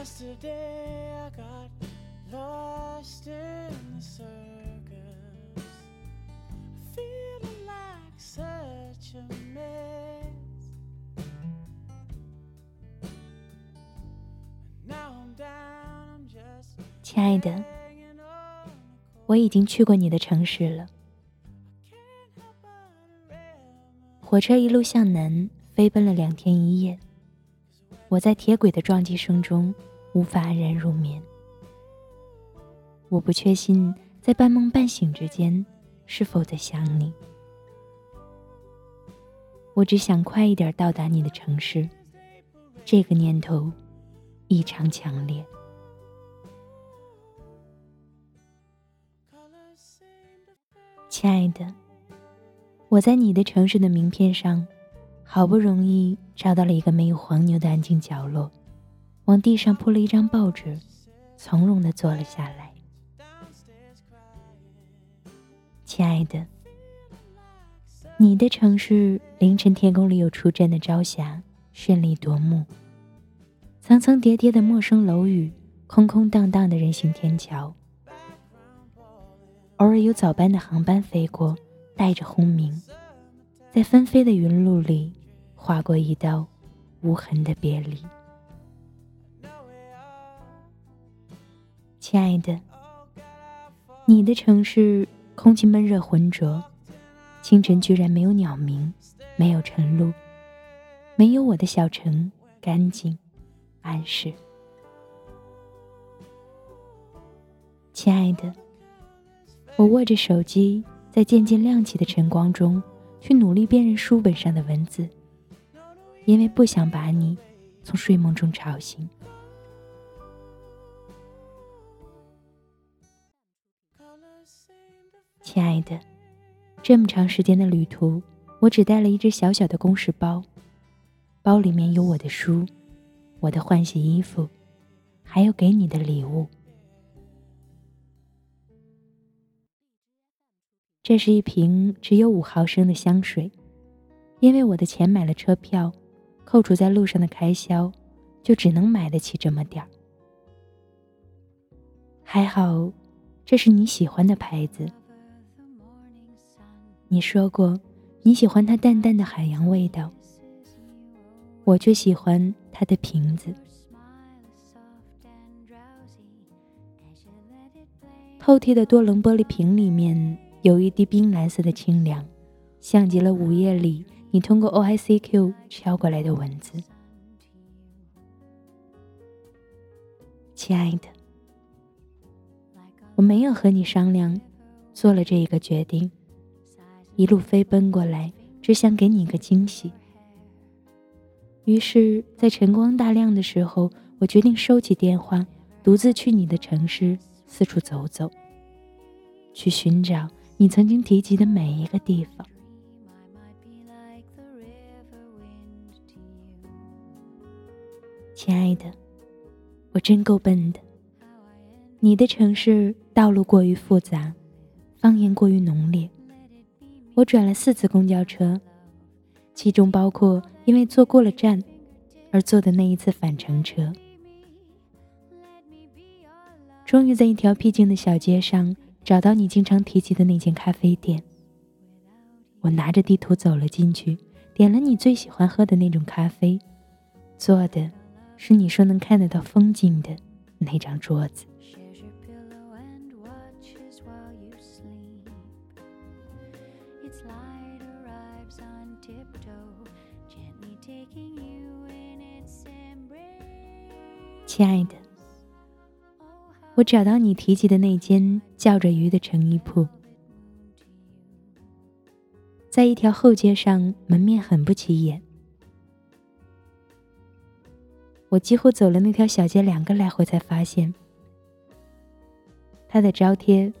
Yesterday I got lost in the circus, feeling like such a mess. Now I'm down, I'm just 亲爱的，我已经去过你的城市了。火车一路向南，飞奔了两天一夜。我在铁轨的撞击声中无法安然入眠。我不确信在半梦半醒之间是否在想你。我只想快一点到达你的城市，这个念头异常强烈。亲爱的，我在你的城市的名片上，好不容易找到了一个没有黄牛的安静角落，往地上铺了一张报纸，从容地坐了下来。亲爱的，你的城市凌晨天空里有出阵的朝霞，绚丽夺目。层层叠叠的陌生楼宇，空空荡荡的人行天桥，偶尔有早班的航班飞过，带着轰鸣，在纷飞的云路里划过一道无痕的别离。亲爱的，你的城市空气闷热浑浊，清晨居然没有鸟鸣，没有晨露，没有我的小城干净安适。亲爱的，我握着手机，在渐渐亮起的晨光中，去努力辨认书本上的文字，因为不想把你从睡梦中吵醒。亲爱的，这么长时间的旅途，我只带了一只小小的公事包，包里面有我的书、我的换洗衣服，还有给你的礼物。这是一瓶只有五毫升的香水，因为我的钱买了车票，扣除在路上的开销，就只能买得起这么点儿。还好，这是你喜欢的牌子。你说过你喜欢它淡淡的海洋味道，我却喜欢它的瓶子。透剔的多棱玻璃瓶里面有一滴冰蓝色的清凉，像极了午夜里你通过 OICQ 敲过来的文字。亲爱的，我没有和你商量，做了这一个决定。一路飞奔过来，只想给你一个惊喜。于是，在晨光大亮的时候，我决定收起电话，独自去你的城市四处走走，去寻找你曾经提及的每一个地方。亲爱的，我真够笨的。你的城市道路过于复杂，方言过于浓烈。我转了四次公交车，其中包括因为坐过了站而坐的那一次返程车。终于在一条僻静的小街上找到你经常提及的那间咖啡店。我拿着地图走了进去，点了你最喜欢喝的那种咖啡，坐的是你说能看得到风景的那张桌子。亲爱的，我找到你提及的那间叫着鱼的成衣铺，在一条后街上，门面很不起眼。我几乎走了那条小街两个来回，才发现，它的招贴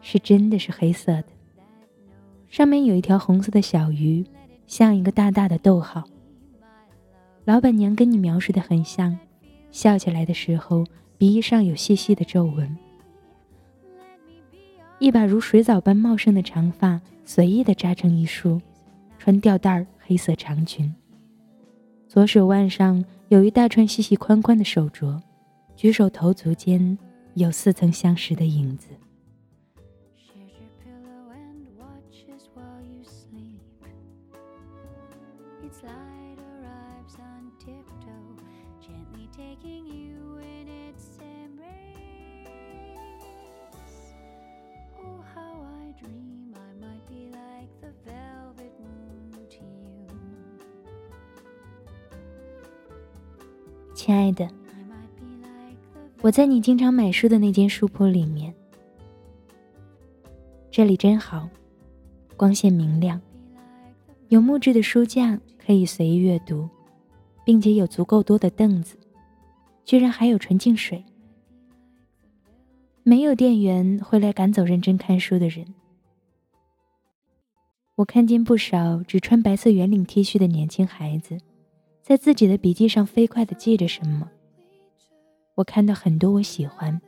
是真的是黑色的，上面有一条红色的小鱼，像一个大大的逗号。老板娘跟你描述的很像，笑起来的时候，鼻翼上有细细的皱纹。一把如水藻般茂盛的长发随意的扎成一束，穿吊带儿黑色长裙。左手腕上有一大串细细宽宽的手镯，举手投足间有似曾相识的影子。亲爱的，我在你经常买书的那间书铺里面，这里真好，光线明亮，有木质的书架可以随意阅读，并且有足够多的凳子，居然还有纯净水。没有店员会来赶走认真看书的人。我看见不少只穿白色圆领 T 恤的年轻孩子，在自己的笔记上飞快地记着什么。我看到很多我喜欢，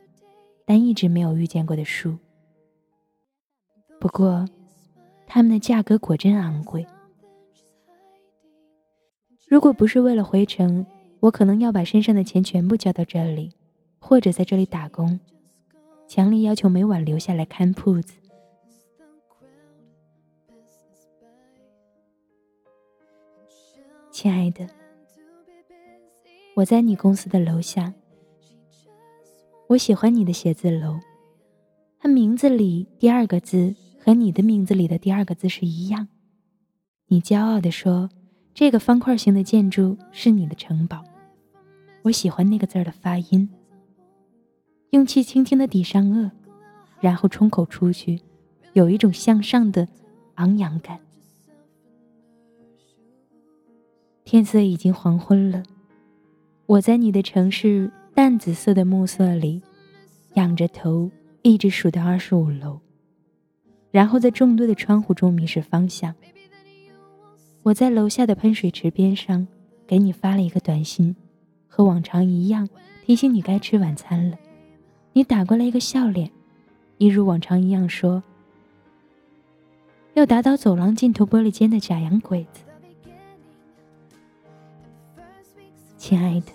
但一直没有遇见过的书。不过，它们的价格果真昂贵。如果不是为了回城，我可能要把身上的钱全部交到这里，或者在这里打工，强烈要求每晚留下来看铺子。亲爱的，我在你公司的楼下。我喜欢你的写字楼，它名字里第二个字和你的名字里的第二个字是一样。你骄傲地说，这个方块形的建筑是你的城堡。我喜欢那个字儿的发音。用气轻轻地抵上颚，然后冲口出去，有一种向上的昂扬感。天色已经黄昏了，我在你的城市淡紫色的暮色里，仰着头，一直数到二十五楼，然后在众多的窗户中迷失方向。我在楼下的喷水池边上给你发了一个短信，和往常一样提醒你该吃晚餐了。你打过来一个笑脸，一如往常一样说：“要打倒走廊尽头玻璃间的假洋鬼子。”亲爱的，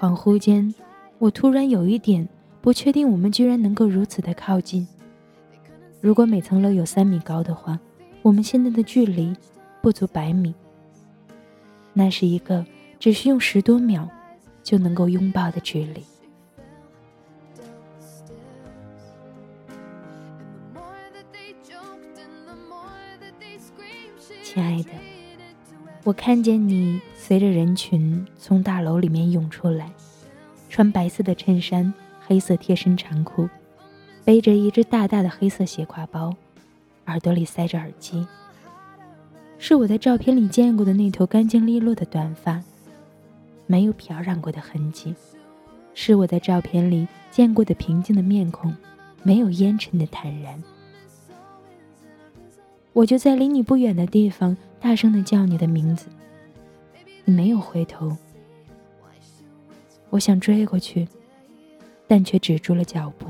恍惚间，我突然有一点不确定，我们居然能够如此的靠近。如果每层楼有三米高的话，我们现在的距离不足百米。那是一个只需用十多秒就能够拥抱的距离。亲爱的，我看见你随着人群从大楼里面涌出来，穿白色的衬衫、黑色贴身长裤，背着一只大大的黑色斜挎包，耳朵里塞着耳机。是我在照片里见过的那头干净利落的短发，没有漂染过的痕迹；是我在照片里见过的平静的面孔，没有烟尘的坦然。我就在离你不远的地方，大声的叫你的名字，没有回头。我想追过去，但却止住了脚步。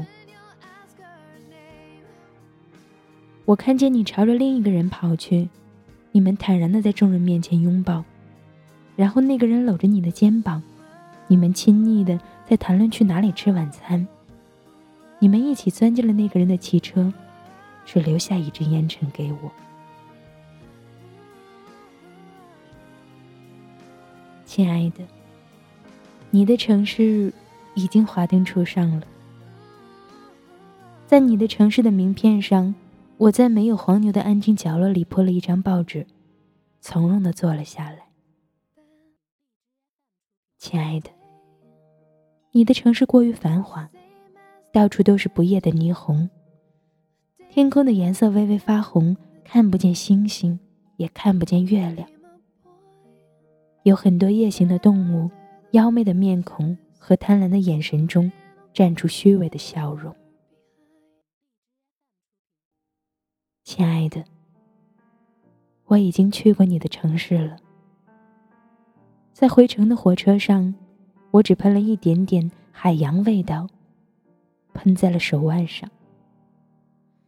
我看见你朝着另一个人跑去，你们坦然的在众人面前拥抱，然后那个人搂着你的肩膀，你们亲昵的在谈论去哪里吃晚餐。你们一起钻进了那个人的汽车。只留下一阵烟尘给我，亲爱的，你的城市已经华灯初上了。在你的城市的名片上，我在没有黄牛的安静角落里铺了一张报纸，从容的坐了下来。亲爱的，你的城市过于繁华，到处都是不夜的霓虹。天空的颜色微微发红，看不见星星，也看不见月亮。有很多夜行的动物，妖媚的面孔和贪婪的眼神中，绽出虚伪的笑容。亲爱的，我已经去过你的城市了。在回程的火车上，我只喷了一点点海洋味道，喷在了手腕上。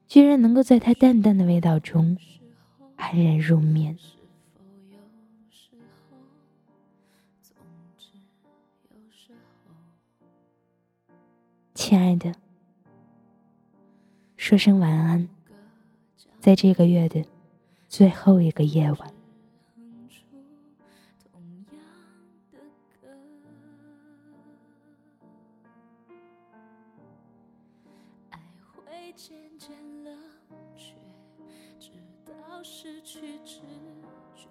居然能够在它淡淡的味道中安然入眠。亲爱的，说声晚安，在这个月的最后一个夜晚。哼出同样的歌，爱会渐渐冷却，直到失去知觉，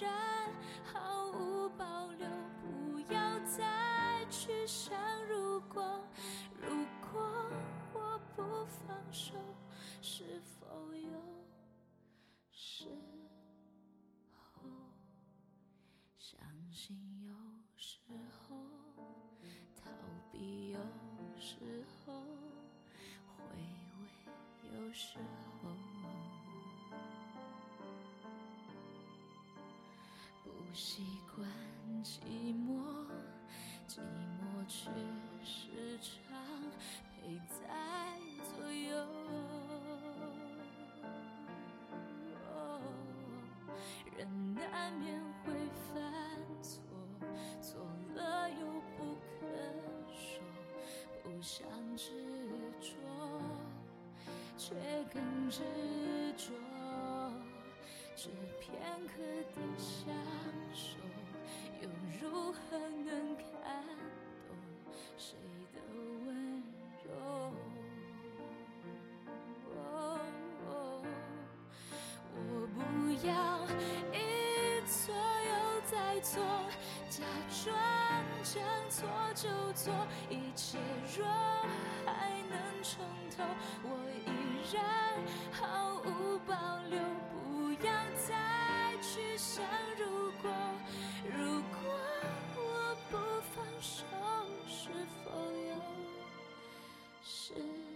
然毫无保留。不要再去想如果，如果我不放手，是否有时候？相信有时候，逃避有时候，回味有时候，习惯寂寞，寂寞却时常陪在左右。人难免会犯错，错了又不肯说，不想执着，却更执着，是片刻的相守，又如何能看懂谁错就错，一切若还能重头，我依然毫无保留。不要再去想如果，如果我不放手，是否有是。